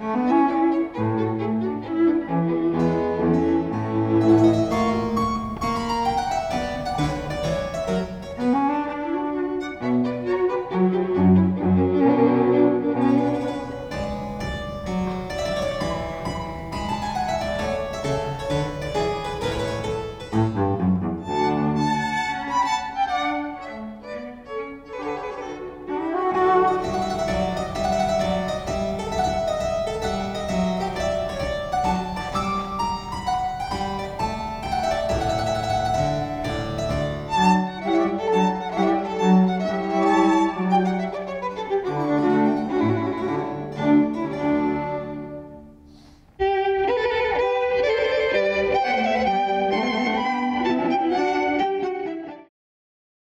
Mm-hmm.